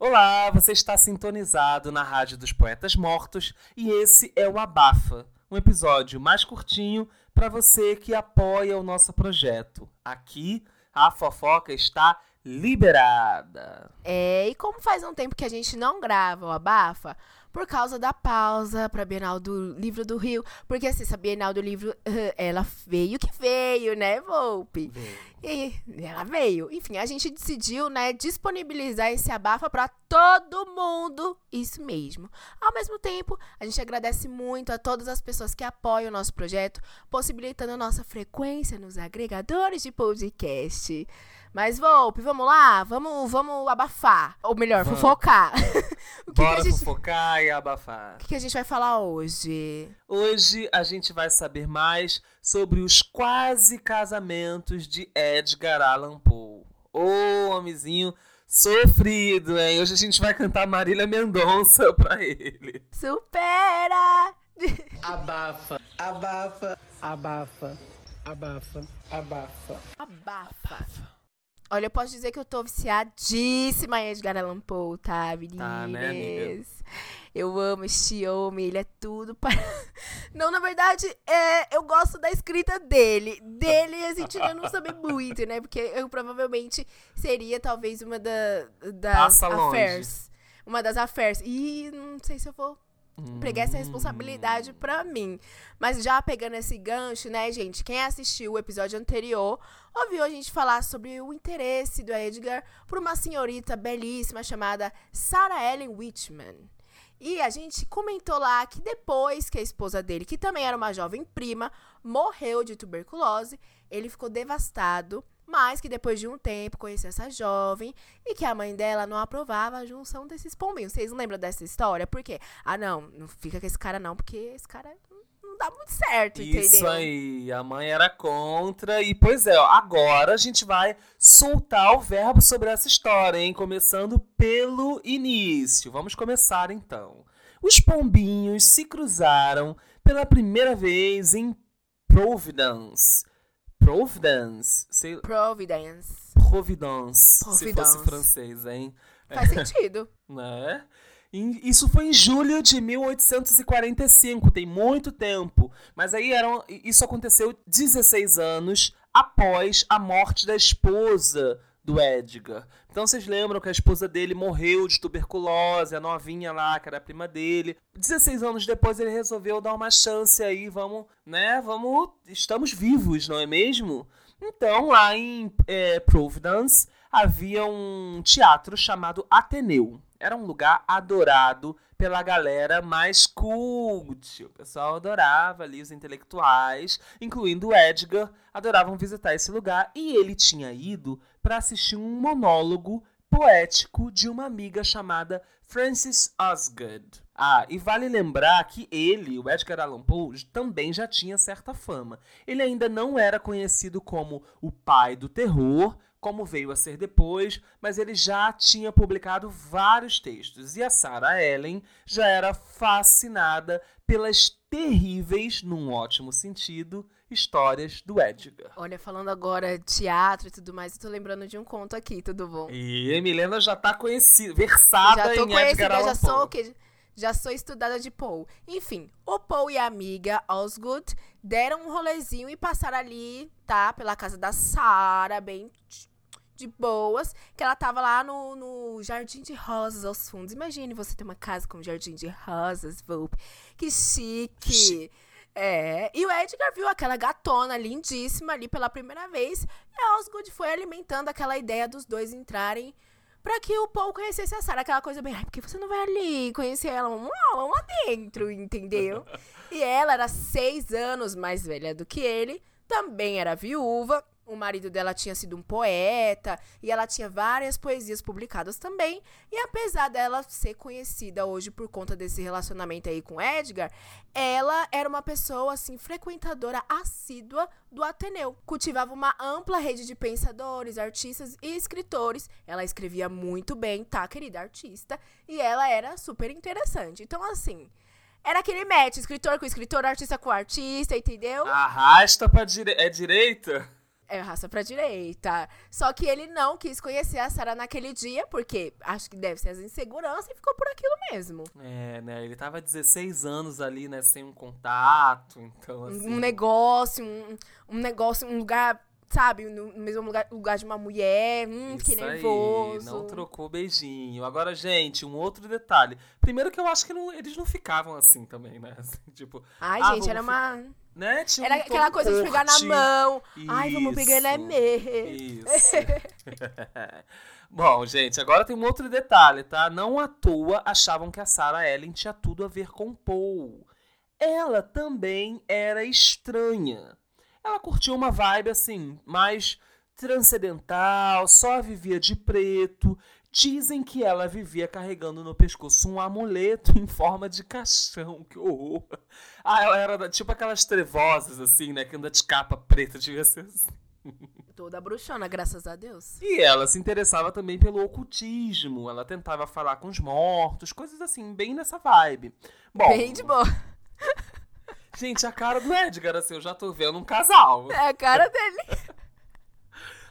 Olá, você está sintonizado na Rádio dos Poetas Mortos e esse é o Abafa, um episódio mais curtinho para você que apoia o nosso projeto. Aqui a fofoca está liberada. É, e como faz um tempo que a gente não grava o Abafa, por causa da pausa para a Bienal do Livro do Rio, porque assim, essa Bienal do Livro, ela veio que veio, né, Volpe? Veio. E ela veio. Enfim, a gente decidiu, né, disponibilizar esse abafa para todo mundo. Isso mesmo. Ao mesmo tempo, a gente agradece muito a todas as pessoas que apoiam o nosso projeto, possibilitando a nossa frequência nos agregadores de podcast. Mas, Volpe, vamos lá? Vamos, vamos abafar. Ou melhor, Vamos. fofocar. o que, Bora que a gente, fofocar e abafar. o que, que a gente vai falar hoje? Hoje a gente vai saber mais sobre os quase casamentos de Edgar Allan Poe. Ô, homenzinho sofrido, hein? Hoje a gente vai cantar Marília Mendonça pra ele. Supera! Abafa, abafa, abafa, abafa, abafa. Abafa. Olha, eu posso dizer que eu tô viciadíssima em Edgar Allan Poe, tá, meninas? Tá, né, amiga? Eu amo este homem, ele é tudo para... Não, na verdade, é, eu gosto da escrita dele. Dele, a gente ainda não sabe muito, né? Porque eu provavelmente seria talvez uma da, das Passa longe. affairs. Uma das affairs. E não sei se eu vou pegar essa responsabilidade pra mim. Mas já pegando esse gancho, né, gente? Quem assistiu o episódio anterior ouviu a gente falar sobre o interesse do Edgar por uma senhorita belíssima chamada Sarah Ellen Whitman. E a gente comentou lá que depois que a esposa dele, que também era uma jovem prima, morreu de tuberculose, ele ficou devastado, mas que depois de um tempo conheceu essa jovem e que a mãe dela não aprovava a junção desses pombinhos. Vocês lembram dessa história? Por quê? Ah, não, não fica com esse cara não, porque esse cara não dá muito certo, Isso entendeu? aí, a mãe era contra. E pois é, agora a gente vai soltar o verbo sobre essa história, hein? Começando pelo início. Vamos começar então. Os pombinhos se cruzaram pela primeira vez em Providence. Providence? Sei, Providence. Providence. Se fosse Providence. francês, hein? Faz sentido. né? Isso foi em julho de 1845, tem muito tempo. Mas aí eram, isso aconteceu 16 anos após a morte da esposa do Edgar. Então vocês lembram que a esposa dele morreu de tuberculose, a novinha lá, que era prima dele. 16 anos depois ele resolveu dar uma chance aí, vamos, né? Vamos, estamos vivos, não é mesmo? Então lá em é, Providence havia um teatro chamado Ateneu. Era um lugar adorado pela galera mais cult. O pessoal adorava ali, os intelectuais, incluindo o Edgar, adoravam visitar esse lugar. E ele tinha ido para assistir um monólogo poético de uma amiga chamada Frances Osgood. Ah, e vale lembrar que ele, o Edgar Allan Poe, também já tinha certa fama. Ele ainda não era conhecido como o pai do terror, como veio a ser depois, mas ele já tinha publicado vários textos. E a Sarah Ellen já era fascinada pelas terríveis, num ótimo sentido, histórias do Edgar. Olha, falando agora teatro e tudo mais, eu tô lembrando de um conto aqui, tudo bom? E a Milena já tá conhecida, versada já tô em conhecida, Edgar Allan já sou Poe. o quê? Já sou estudada de Poe. Enfim, o Poe e a amiga Osgood deram um rolezinho e passaram ali, tá? Pela casa da Sarah, bem de boas, que ela tava lá no, no Jardim de Rosas aos fundos. Imagine você ter uma casa com um jardim de rosas, Volpe. Que chique. Chique. É, e o Edgar viu aquela gatona lindíssima ali pela primeira vez, e a Osgood foi alimentando aquela ideia dos dois entrarem pra que o Paul conhecesse a Sarah, aquela coisa bem, ai, por que você não vai ali conhecer ela? Vamos lá, vamos lá dentro, entendeu? e ela era seis anos mais velha do que ele, também era viúva, o marido dela tinha sido um poeta, e ela tinha várias poesias publicadas também, e apesar dela ser conhecida hoje por conta desse relacionamento aí com Edgar, ela era uma pessoa, assim, frequentadora assídua do Ateneu. Cultivava uma ampla rede de pensadores, artistas e escritores. Ela escrevia muito bem, tá, querida artista? E ela era super interessante. Então, assim, era aquele match, escritor com escritor, artista com artista, entendeu? Arrasta pra dire... É direita? É, raça pra direita. Só que ele não quis conhecer a Sarah naquele dia, porque acho que deve ser as inseguranças e ficou por aquilo mesmo. É, né? Ele tava 16 anos ali, né? Sem um contato, então assim... Um negócio, um, um negócio, um lugar, sabe? No mesmo lugar, lugar de uma mulher. Hum, que Isso aí, nervoso. não trocou beijinho. Agora, gente, um outro detalhe. Primeiro que eu acho que não- eles não ficavam assim também, né? Assim, tipo, Ai, Ah, gente, era vamos uma. Né? Tinha Era um aquela coisa de pegar na mão. Ai, vamos pegar ele é Isso. mesmo. Isso. Bom, gente, agora tem um outro detalhe, tá? Não à toa achavam que a Sarah Ellen tinha tudo a ver com Paul. Ela também era estranha. Ela curtia uma vibe assim, mais transcendental, só vivia de preto. Dizem que ela vivia carregando no pescoço um amuleto em forma de caixão. Que horror. Ah, ela era da- tipo aquelas trevosas, assim, né? Que anda de capa preta, devia ser assim. Toda bruxona, graças a Deus. E ela se interessava também pelo ocultismo. Ela tentava falar com os mortos, coisas assim, bem nessa vibe. Bom, Bem de boa. gente, a cara do Edgar, assim, eu já tô vendo um casal. É a cara dele.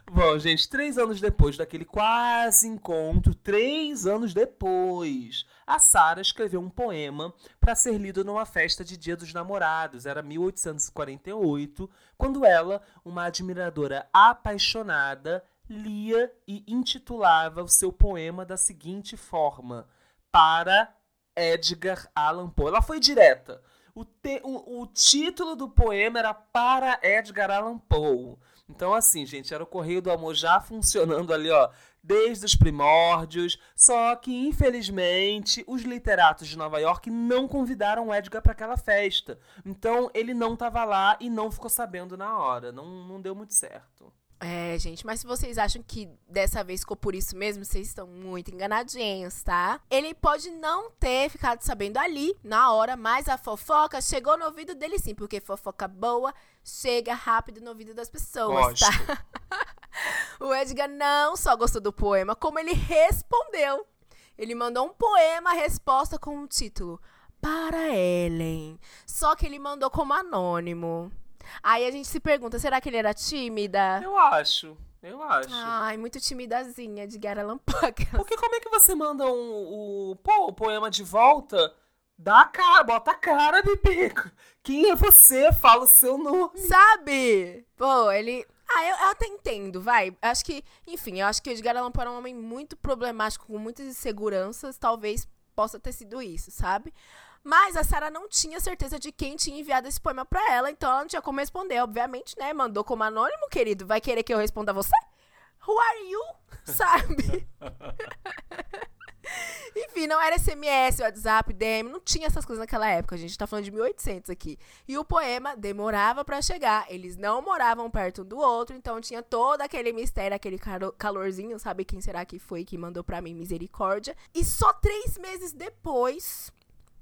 Bom, gente, três anos depois daquele quase encontro, três anos depois, a Sarah escreveu um poema para ser lido numa festa de Dia dos Namorados. Era 1848, quando ela, uma admiradora apaixonada, lia e intitulava o seu poema da seguinte forma: Para Edgar Allan Poe. Ela foi direta. O, te- o- o título do poema era Para Edgar Allan Poe. Então, assim, gente, era o Correio do Amor já funcionando ali, ó, desde os primórdios. Só que, infelizmente, os literatos de Nova York não convidaram o Edgar para aquela festa. Então, ele não tava lá e não ficou sabendo na hora. Não, não deu muito certo. É, gente, mas se vocês acham que dessa vez ficou por isso mesmo, vocês estão muito enganadinhos, tá? Ele pode não ter ficado sabendo ali, na hora, mas a fofoca chegou no ouvido dele sim, porque fofoca boa chega rápido no ouvido das pessoas, Gosto. tá? o Edgar não só gostou do poema, como ele respondeu. Ele mandou um poema, resposta com o título Para Ellen. Só que ele mandou como anônimo. Aí a gente se pergunta, será que ele era tímida? Eu acho. Eu acho. Ai, muito timidazinha de Lampoca. Porque como é que você manda um, o, pô, o poema de volta? Dá a cara, bota a cara, bebê. Quem é você? Fala o seu nome. Sabe? Pô, ele. Ah, eu, eu até entendo, vai. Acho que, enfim, eu acho que o Edgar Allan Poe era um homem muito problemático, com muitas inseguranças. Talvez possa ter sido isso, sabe? Mas a Sarah não tinha certeza de quem tinha enviado esse poema pra ela, então ela não tinha como responder, obviamente, né? Mandou como anônimo, querido. Vai querer que eu responda a você? Who are you? Sabe? Enfim, não era SMS, WhatsApp, DM, não tinha essas coisas naquela época. A gente tá falando de 1800 aqui. E o poema demorava pra chegar. Eles não moravam perto um do outro, então tinha todo aquele mistério, aquele calorzinho. Sabe quem será que foi que mandou pra mim misericórdia? E só três meses depois,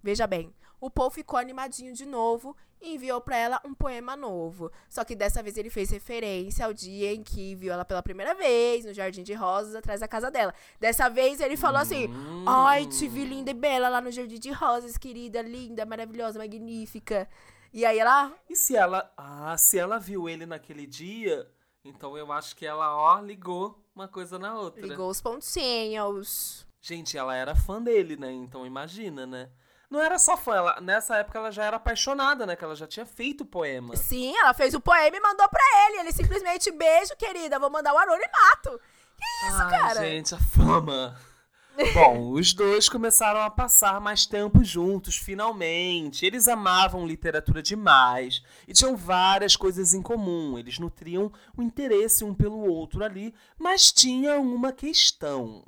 veja bem, o Paul ficou animadinho de novo e enviou pra ela um poema novo. Só que dessa vez ele fez referência ao dia em que viu ela pela primeira vez no Jardim de Rosas atrás da casa dela. Dessa vez ele falou assim: Hum. Ai, te vi linda e bela lá no Jardim de Rosas, querida, linda, maravilhosa, magnífica. E aí ela. E se ela. Ah, se ela viu ele naquele dia, então eu acho que ela, ó, ligou uma coisa na outra. Ligou os pontinhos. Gente, ela era fã dele, né? Então imagina, né? Não era só fã, ela, nessa época ela já era apaixonada, né? Que ela já tinha feito o poema. Sim, ela fez o poema e mandou pra ele. Ele simplesmente, beijo, querida, vou mandar o anonimato. Que isso, Ai, cara? gente, a fama. Bom, os dois começaram a passar mais tempo juntos, finalmente. Eles amavam literatura demais e tinham várias coisas em comum. Eles nutriam o interesse um pelo outro ali, mas tinha uma questão.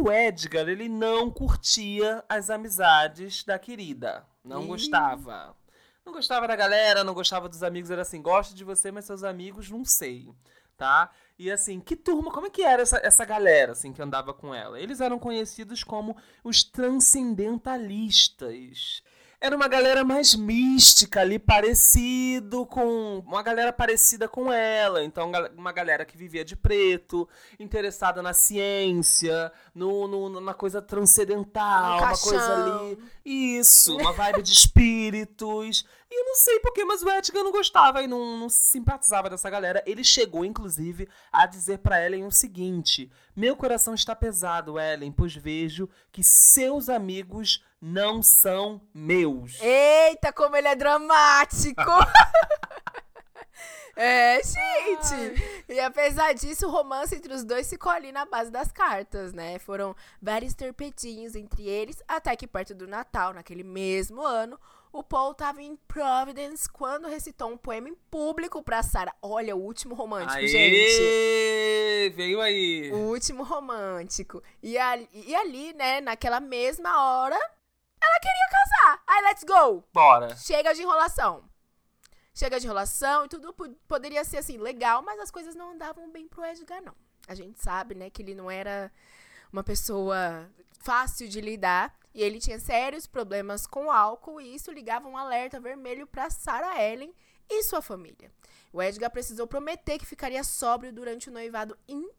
O Edgar, ele não curtia as amizades da querida. Não Ih. gostava. Não gostava da galera, não gostava dos amigos. Era assim, gosto de você, mas seus amigos não sei, tá? E assim, que turma, como é que era essa, essa galera, assim, que andava com ela? Eles eram conhecidos como os transcendentalistas. Era uma galera mais mística ali, parecido com. Uma galera parecida com ela. Então, uma galera que vivia de preto, interessada na ciência, no, no na coisa transcendental, Um uma coisa ali. Isso, uma vibe de espíritos. E eu não sei porquê, mas o Edgar não gostava e não, não simpatizava dessa galera. Ele chegou, inclusive, a dizer para Ellen o seguinte: Meu coração está pesado, Ellen, pois vejo que seus amigos não são meus. Eita, como ele é dramático! É, gente! E apesar disso, o romance entre os dois ficou ali na base das cartas, né? Foram vários torpedinhos entre eles, até que perto do Natal, naquele mesmo ano, o Paul estava em Providence quando recitou um poema em público pra Sarah. Olha, o último romântico, Aê! gente. Veio aí. O último romântico. E ali, e ali, né, naquela mesma hora, ela queria casar. Aí, let's go! Bora. Chega de enrolação. Chega de enrolação e tudo po- poderia ser assim, legal, mas as coisas não andavam bem pro Edgar, não. A gente sabe, né, que ele não era uma pessoa fácil de lidar e ele tinha sérios problemas com álcool e isso ligava um alerta vermelho pra Sarah Ellen e sua família. O Edgar precisou prometer que ficaria sóbrio durante o noivado inteiro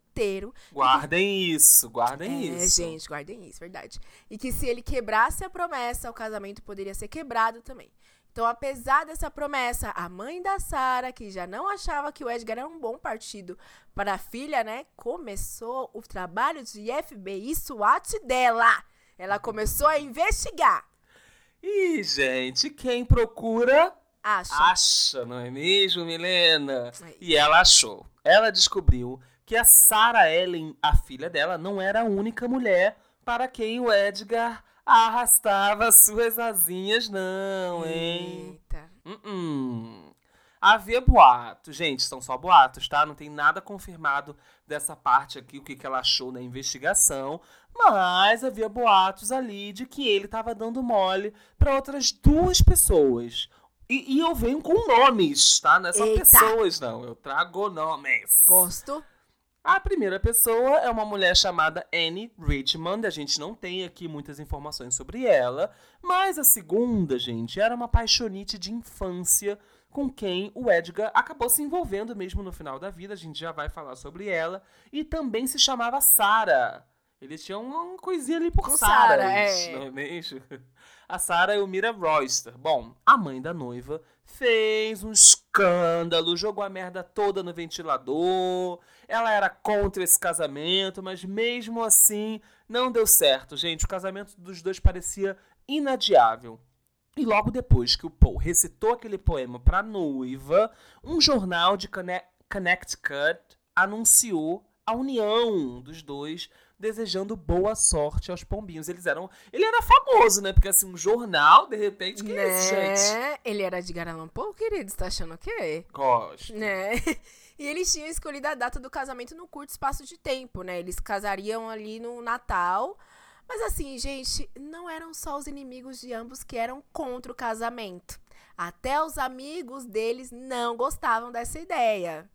Guardem isso, guardem é, isso. gente, guardem isso, verdade. E que se ele quebrasse a promessa, o casamento poderia ser quebrado também. Então, apesar dessa promessa, a mãe da Sara, que já não achava que o Edgar era um bom partido para a filha, né, começou o trabalho de FBI SWAT dela. Ela começou a investigar. Ih, gente, quem procura Acha. acha, não é mesmo, Milena? É E ela achou. Ela descobriu que a Sarah Ellen, a filha dela, não era a única mulher para quem o Edgar arrastava suas asinhas, não, hein? Eita. Hum, Havia boatos, gente, são só boatos, tá? Não tem nada confirmado dessa parte aqui, o que, que ela achou na investigação. Mas havia boatos ali de que ele tava dando mole para outras duas pessoas. E, e eu venho com nomes, tá? Não é só Eita. pessoas, não. Eu trago nomes. Gosto. A primeira pessoa é uma mulher chamada Annie Richmond. A gente não tem aqui muitas informações sobre ela. Mas a segunda, gente, era uma paixonite de infância com quem o Edgar acabou se envolvendo mesmo no final da vida. A gente já vai falar sobre ela. E também se chamava Sarah. Eles tinham uma coisinha ali por Sarah, é. é? A Sarah e o Mira Royster. Bom, a mãe da noiva fez um escândalo, jogou a merda toda no ventilador. Ela era contra esse casamento, mas mesmo assim não deu certo, gente. O casamento dos dois parecia inadiável. E logo depois que o Paul recitou aquele poema pra noiva, um jornal de Conne- Connecticut anunciou a união dos dois, desejando boa sorte aos pombinhos. Eles eram. Ele era famoso, né? Porque assim, um jornal, de repente, que é isso, gente? Né? Ele era de Allan Poe, querido? Você tá achando o quê? Gosto. Né? E eles tinham escolhido a data do casamento num curto espaço de tempo, né? Eles casariam ali no Natal. Mas assim, gente, não eram só os inimigos de ambos que eram contra o casamento. Até os amigos deles não gostavam dessa ideia.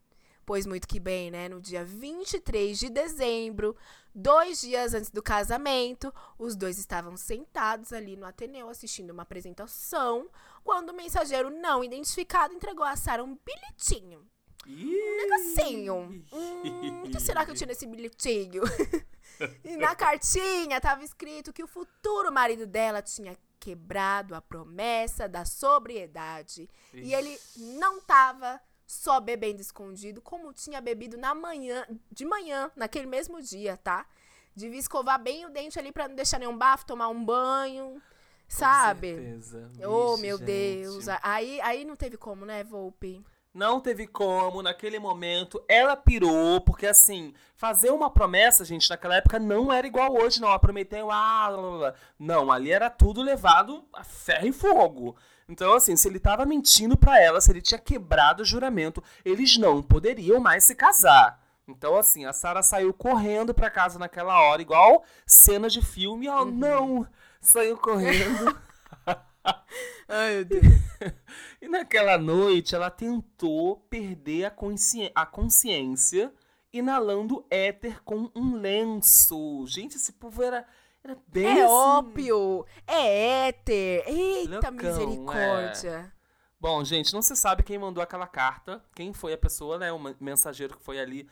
Pois muito que bem, né? No dia 23 de dezembro, dois dias antes do casamento, os dois estavam sentados ali no Ateneu assistindo uma apresentação, quando o mensageiro não identificado entregou a Sara um bilhetinho. Um negocinho. Hum, o que será que eu tinha nesse bilhetinho? e na cartinha tava escrito que o futuro marido dela tinha quebrado a promessa da sobriedade. E ele não tava só bebendo escondido, como tinha bebido na manhã, de manhã, naquele mesmo dia, tá? Devia escovar bem o dente ali pra não deixar nenhum bafo, tomar um banho, sabe? Com certeza. Oh, Vixe, meu gente. Deus. Aí, aí não teve como, né, Volpe? Não teve como, naquele momento, ela pirou, porque assim, fazer uma promessa, gente, naquela época não era igual hoje, não. Ela prometeu, ah, blá, blá, blá. não, ali era tudo levado a ferro e fogo. Então, assim, se ele tava mentindo pra ela, se ele tinha quebrado o juramento, eles não poderiam mais se casar. Então, assim, a Sarah saiu correndo pra casa naquela hora, igual cena de filme. Oh, não! Saiu correndo. Ai, meu Deus. E naquela noite ela tentou perder a, consci- a consciência inalando éter com um lenço. Gente, esse povo era, Era bem É assim. ópio, é éter. Eita Loucão, misericórdia. Bom, gente, não se sabe quem mandou aquela carta, quem foi a pessoa, né? O men- mensageiro que foi ali.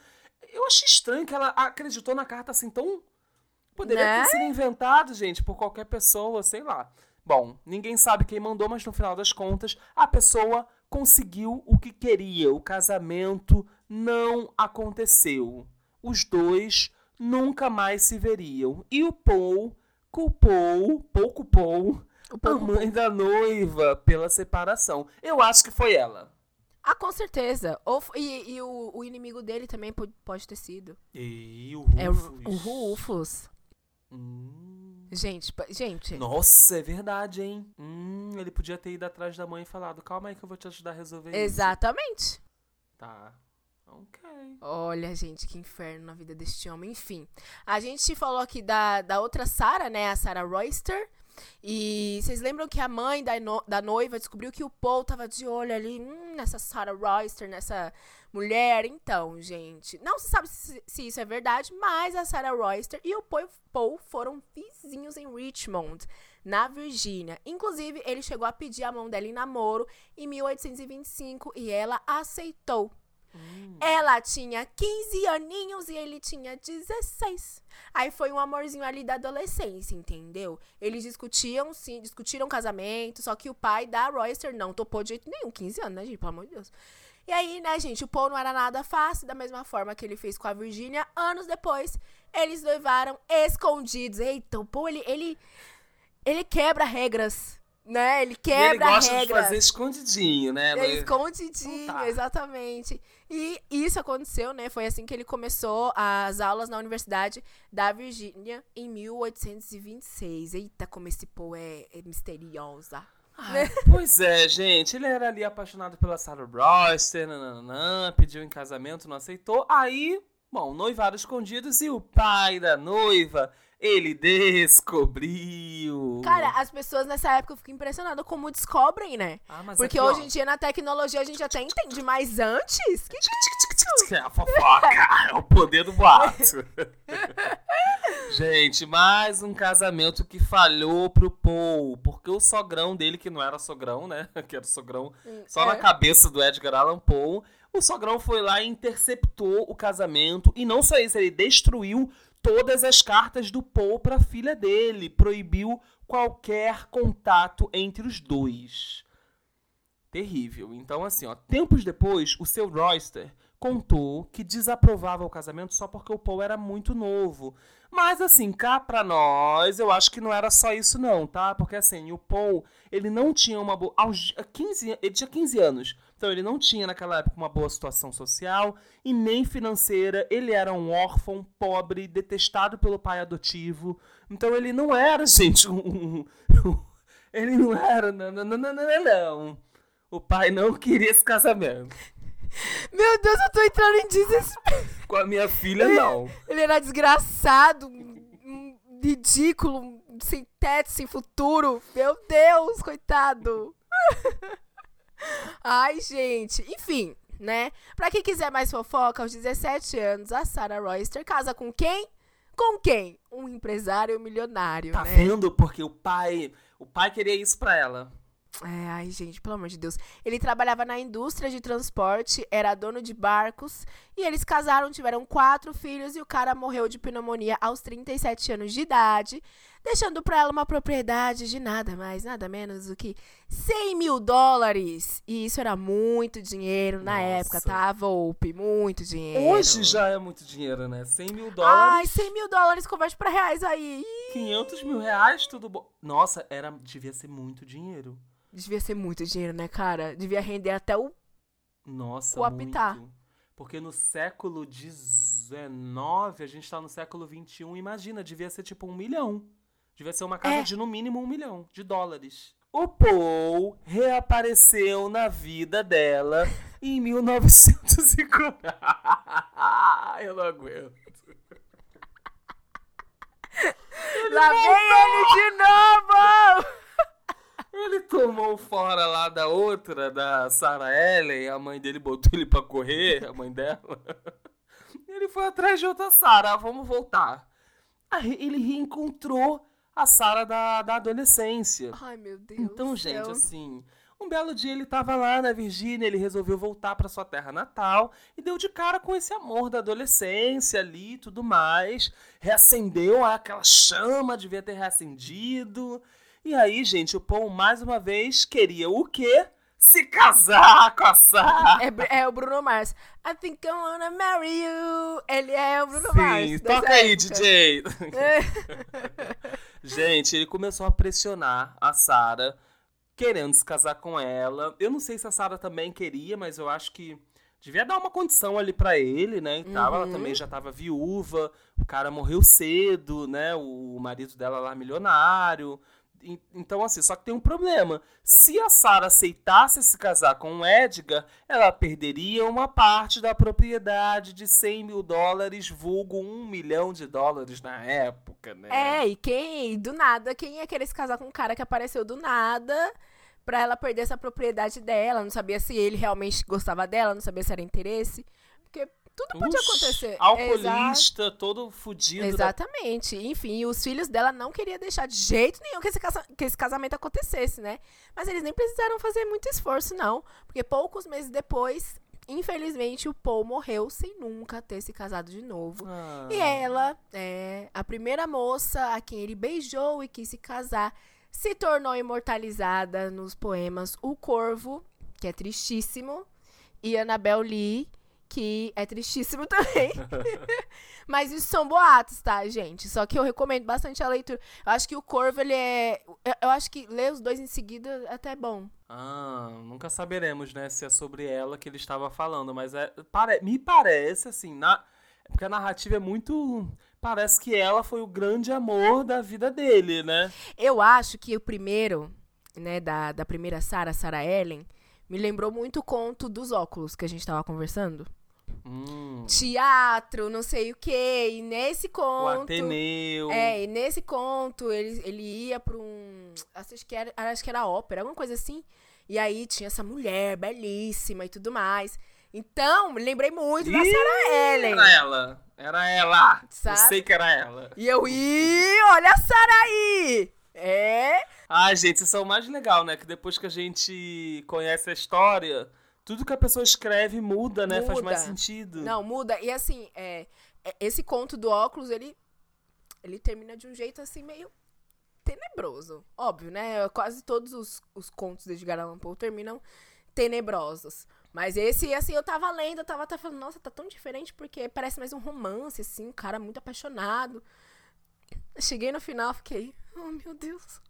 Eu achei estranho que ela acreditou na carta assim tão. Poderia Né? ter sido inventado, gente, por qualquer pessoa, sei lá. Bom, ninguém sabe quem mandou, mas no final das contas, a pessoa conseguiu o que queria. O casamento não aconteceu. Os dois nunca mais se veriam. E o Paul culpou, Paul culpou a mãe da noiva pela separação. Eu acho que foi ela. Ah, com certeza. Ou, e e o, o inimigo dele também po- pode ter sido. E o É o, Rufus. o Rufus. Hum. Gente, gente. Nossa, é verdade, hein? Hum, ele podia ter ido atrás da mãe e falado, calma aí que eu vou te ajudar a resolver isso. Exatamente. Tá. Ok. Olha, gente, que inferno na vida deste homem. Enfim, a gente falou aqui da, da outra Sarah, né? A Sarah Royster. E vocês lembram que a mãe da, no- da noiva descobriu que o Paul tava de olho ali hum, nessa Sarah Royster, nessa mulher? Então, gente, não se sabe se, se isso é verdade, mas a Sarah Royster e o Paul foram vizinhos em Richmond, na Virgínia. Inclusive, ele chegou a pedir a mão dela em namoro em 1825 e ela aceitou. Hum. Ela tinha 15 aninhos e ele tinha 16. Aí foi um amorzinho ali da adolescência, entendeu? Eles discutiam, sim, discutiram casamento, só que o pai da Royster não topou de jeito nenhum. 15 anos, né, gente? Pelo amor de Deus. E aí, né, gente, o Paul não era nada fácil, da mesma forma que ele fez com a Virginia. Anos depois, eles noivaram escondidos. Eita, o Paul, ele, ele, ele quebra regras, né? Ele E ele quebra gosta de regras. fazer escondidinho, né? É escondidinho, Então tá. exatamente. E isso aconteceu, né? Foi assim que ele começou as aulas na Universidade da Virgínia em 1826. Eita, como esse Paul é, é misteriosa. Ai, pois é, gente. Ele era ali apaixonado pela Sarah Royster, nananã, pediu em casamento, não aceitou. Aí, bom, noivaram escondidos e o pai da noiva, ele descobriu. Cara, as pessoas nessa época eu fico impressionada como descobrem, né? Ah, mas Porque aqui, ó, hoje em dia na tecnologia a gente até entende, mas antes? Que É a fofoca, é o poder do boato. Gente, mais um casamento que falhou pro Paul, porque o sogrão dele, que não era sogrão, né? Que era sogrão só é. na cabeça do Edgar Allan Poe, o sogrão foi lá e interceptou o casamento. E não só isso, ele destruiu todas as cartas do Poe pra filha dele, proibiu qualquer contato entre os dois. Terrível. Então, assim, ó, tempos depois, o seu Royster contou que desaprovava o casamento só porque o Paul era muito novo. Mas, assim, cá pra nós, eu acho que não era só isso, não, tá? Porque, assim, o Paul, ele não tinha uma boa. Aos 15, an- ele tinha 15 anos. Então, ele não tinha naquela época uma boa situação social e nem financeira. Ele era um órfão, pobre, detestado pelo pai adotivo. Então, ele não era, gente, um. ele não era. Não, não, não, não, não, não. O pai não queria esse casamento. Meu Deus, eu tô entrando em desespero. Com a minha filha, não. Ele era desgraçado, ridículo, sem teto, sem futuro. Meu Deus, coitado. Ai, gente. Enfim, né? Pra quem quiser mais fofoca, aos 17 anos, a Sarah Royster casa com quem? Com quem? Um empresário milionário, Tá né? vendo? Porque o pai. O pai queria isso pra ela. É, ai, gente, pelo amor de Deus. Ele trabalhava na indústria de transporte, era dono de barcos, e eles casaram, tiveram quatro filhos, e o cara morreu de pneumonia aos 37 anos de idade, deixando pra ela uma propriedade de nada mais, nada menos do que 100 mil dólares. E isso era muito dinheiro na Nossa. época, tá? Volpe, muito dinheiro. Hoje já é muito dinheiro, né? 100 mil Ai, dólares, 100 mil dólares converte pra reais aí. Ih, 500 mil reais, tudo bom. Nossa, era, devia ser muito dinheiro. Devia ser muito dinheiro, né, cara? Devia render até o Nossa, O habitat. muito. Porque no século XIX, a gente tá no século XXI, imagina, devia ser tipo um milhão. Devia ser uma casa É. de no mínimo um milhão de dólares. O Paul reapareceu na vida dela em 1940. Eu não aguento. Lá vem ele de novo! Ele tomou fora lá da outra, da Sarah Ellen, a mãe dele botou ele pra correr, a mãe dela. Ele foi atrás de outra Sarah, vamos voltar. Aí ele reencontrou a Sarah da, da adolescência. Ai, meu Deus. Então, gente, céu. assim, um belo dia ele tava lá na Virgínia, ele resolveu voltar pra sua terra natal e deu de cara com esse amor da adolescência ali e tudo mais. Reacendeu aquela chama, devia ter reacendido. E aí, gente, o Paul mais uma vez queria o quê? Se casar com a Sarah. É, é o Bruno Mars. I think I wanna marry you. Ele é o Bruno Sim, Mars. dessa toca aí. DJ. É. Gente, ele começou a pressionar a Sarah, querendo se casar com ela. Eu não sei se a Sarah também queria, mas eu acho que devia dar uma condição ali pra ele, né? E tal. Ela Uhum. também já tava viúva, o cara morreu cedo, né? O marido dela lá milionário. Então, assim, só que tem um problema. Se a Sarah aceitasse se casar com o Edgar, ela perderia uma parte da propriedade de 100 mil dólares, vulgo um milhão de dólares na época, né? É, e quem, do nada, quem ia querer se casar com um cara que apareceu do nada pra ela perder essa propriedade dela? Não sabia se ele realmente gostava dela, não sabia se era interesse. Tudo podia Ush, acontecer. Alcoolista, todo fudido. da- Exatamente. Enfim, e os filhos dela não queriam deixar de jeito nenhum que esse, casa- que esse casamento acontecesse, né? Mas eles nem precisaram fazer muito esforço, não. Porque poucos meses depois, infelizmente, o Paul morreu sem nunca ter se casado de novo. Ah. E ela, é, a primeira moça a quem ele beijou e quis se casar, se tornou imortalizada nos poemas O Corvo, que é tristíssimo, e Annabel Lee, que é tristíssimo também. Mas isso são boatos, tá, gente? Só que eu recomendo bastante a leitura. Eu acho que o Corvo, ele é. eu- acho que ler os dois em seguida é até bom. Ah, nunca saberemos, né, se é sobre ela que ele estava falando, mas é, pare- me parece, assim, na, porque a narrativa é muito... Parece que ela foi o grande amor da vida dele, né? Eu acho que o primeiro, né, da, da primeira Sarah, Sarah Ellen, me lembrou muito o conto dos óculos que a gente tava conversando. Hum, Teatro, não sei o quê. E nesse o conto. Ateneu. É, e nesse conto ele, ele ia pra um. Acho que, era, acho que era ópera, alguma coisa assim. E aí tinha essa mulher belíssima e tudo mais. Então, lembrei muito da Sarah Ellen. Era ela, era ela. Eu Sabe? sei que era ela. E eu, ih, olha a Sarah aí! É, Ai, gente, isso é o mais legal, né? Que depois que a gente conhece a história, tudo que a pessoa escreve muda, né? Faz mais Muda. sentido. Não, muda. E assim, é, é- esse conto do óculos, ele, ele termina de um jeito assim meio tenebroso. Óbvio, né? Quase todos os, os contos de Edgar Allan Poe terminam tenebrosos. Mas esse, assim, eu tava lendo, eu tava até falando, nossa, tá tão diferente porque parece mais um romance, assim, um cara muito apaixonado. Cheguei no final, fiquei, oh meu Deus.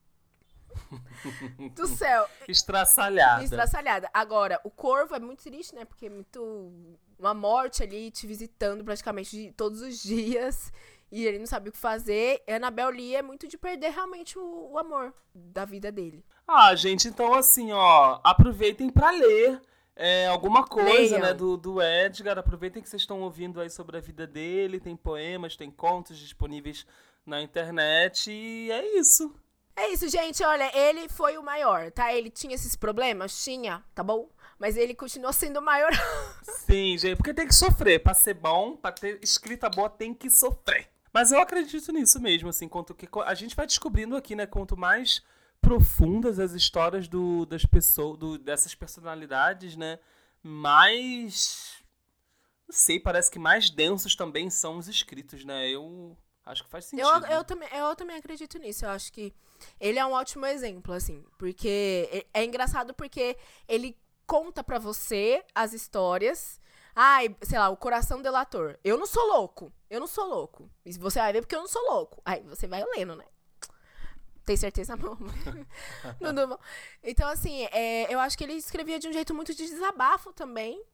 Do céu. Estraçalhada. Estraçalhada. Agora, o corvo é muito triste, né? Porque é muito. Uma morte ali te visitando praticamente todos os dias. E ele não sabe o que fazer. E Annabel Lee é muito de perder realmente o, o amor da vida dele. Ah, gente, então assim, ó, aproveitem pra ler é, alguma coisa, Leiam. né, do, do Edgar. Aproveitem que vocês estão ouvindo aí sobre a vida dele. Tem poemas, tem contos disponíveis na internet. E é isso. É isso, gente. Olha, ele foi o maior, tá? Ele tinha esses problemas? Tinha, tá bom? Mas ele continuou sendo o maior. Sim, gente, porque tem que sofrer. Pra ser bom, pra ter escrita boa, tem que sofrer. Mas eu acredito nisso mesmo, assim, quanto que a gente vai descobrindo aqui, né, quanto mais profundas as histórias do, das pessoas, do, dessas personalidades, né, mais não sei, parece que mais densos também são os escritos, né? Eu acho que faz sentido. Eu, eu, também, eu também acredito nisso. Eu acho que ele é um ótimo exemplo, assim. Porque é engraçado porque ele conta pra você as histórias. Ai, sei lá, o coração delator. Eu não sou louco. Eu não sou louco. E você vai ver porque eu não sou louco. Aí você vai lendo, né? Tem certeza, não, não. Então, assim, é, eu acho que ele escrevia de um jeito muito de desabafo também.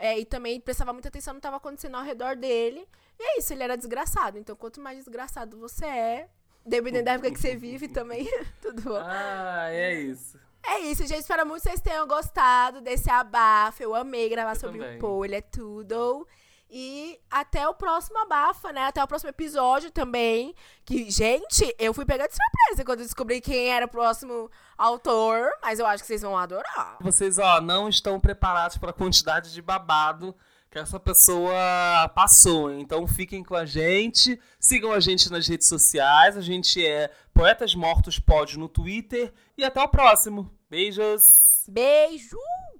É, e também prestava muita atenção no que estava acontecendo ao redor dele. E é isso, ele era desgraçado. Então, quanto mais desgraçado você é, dependendo da época que você vive também, tudo bom. Ah, é isso. É isso, gente. Espero muito que vocês tenham gostado desse abafo. Eu amei gravar Eu sobre também. o Paul, ele é tudo. E até o próximo abafa, né? Até o próximo episódio também. Que, gente, eu fui pegar de surpresa quando descobri quem era o próximo autor. Mas eu acho que vocês vão adorar. Vocês, ó, não estão preparados para a quantidade de babado que essa pessoa passou. Então fiquem com a gente, sigam a gente nas redes sociais. A gente é Poetas Mortos Pod no Twitter. E até o próximo. Beijos! Beijo!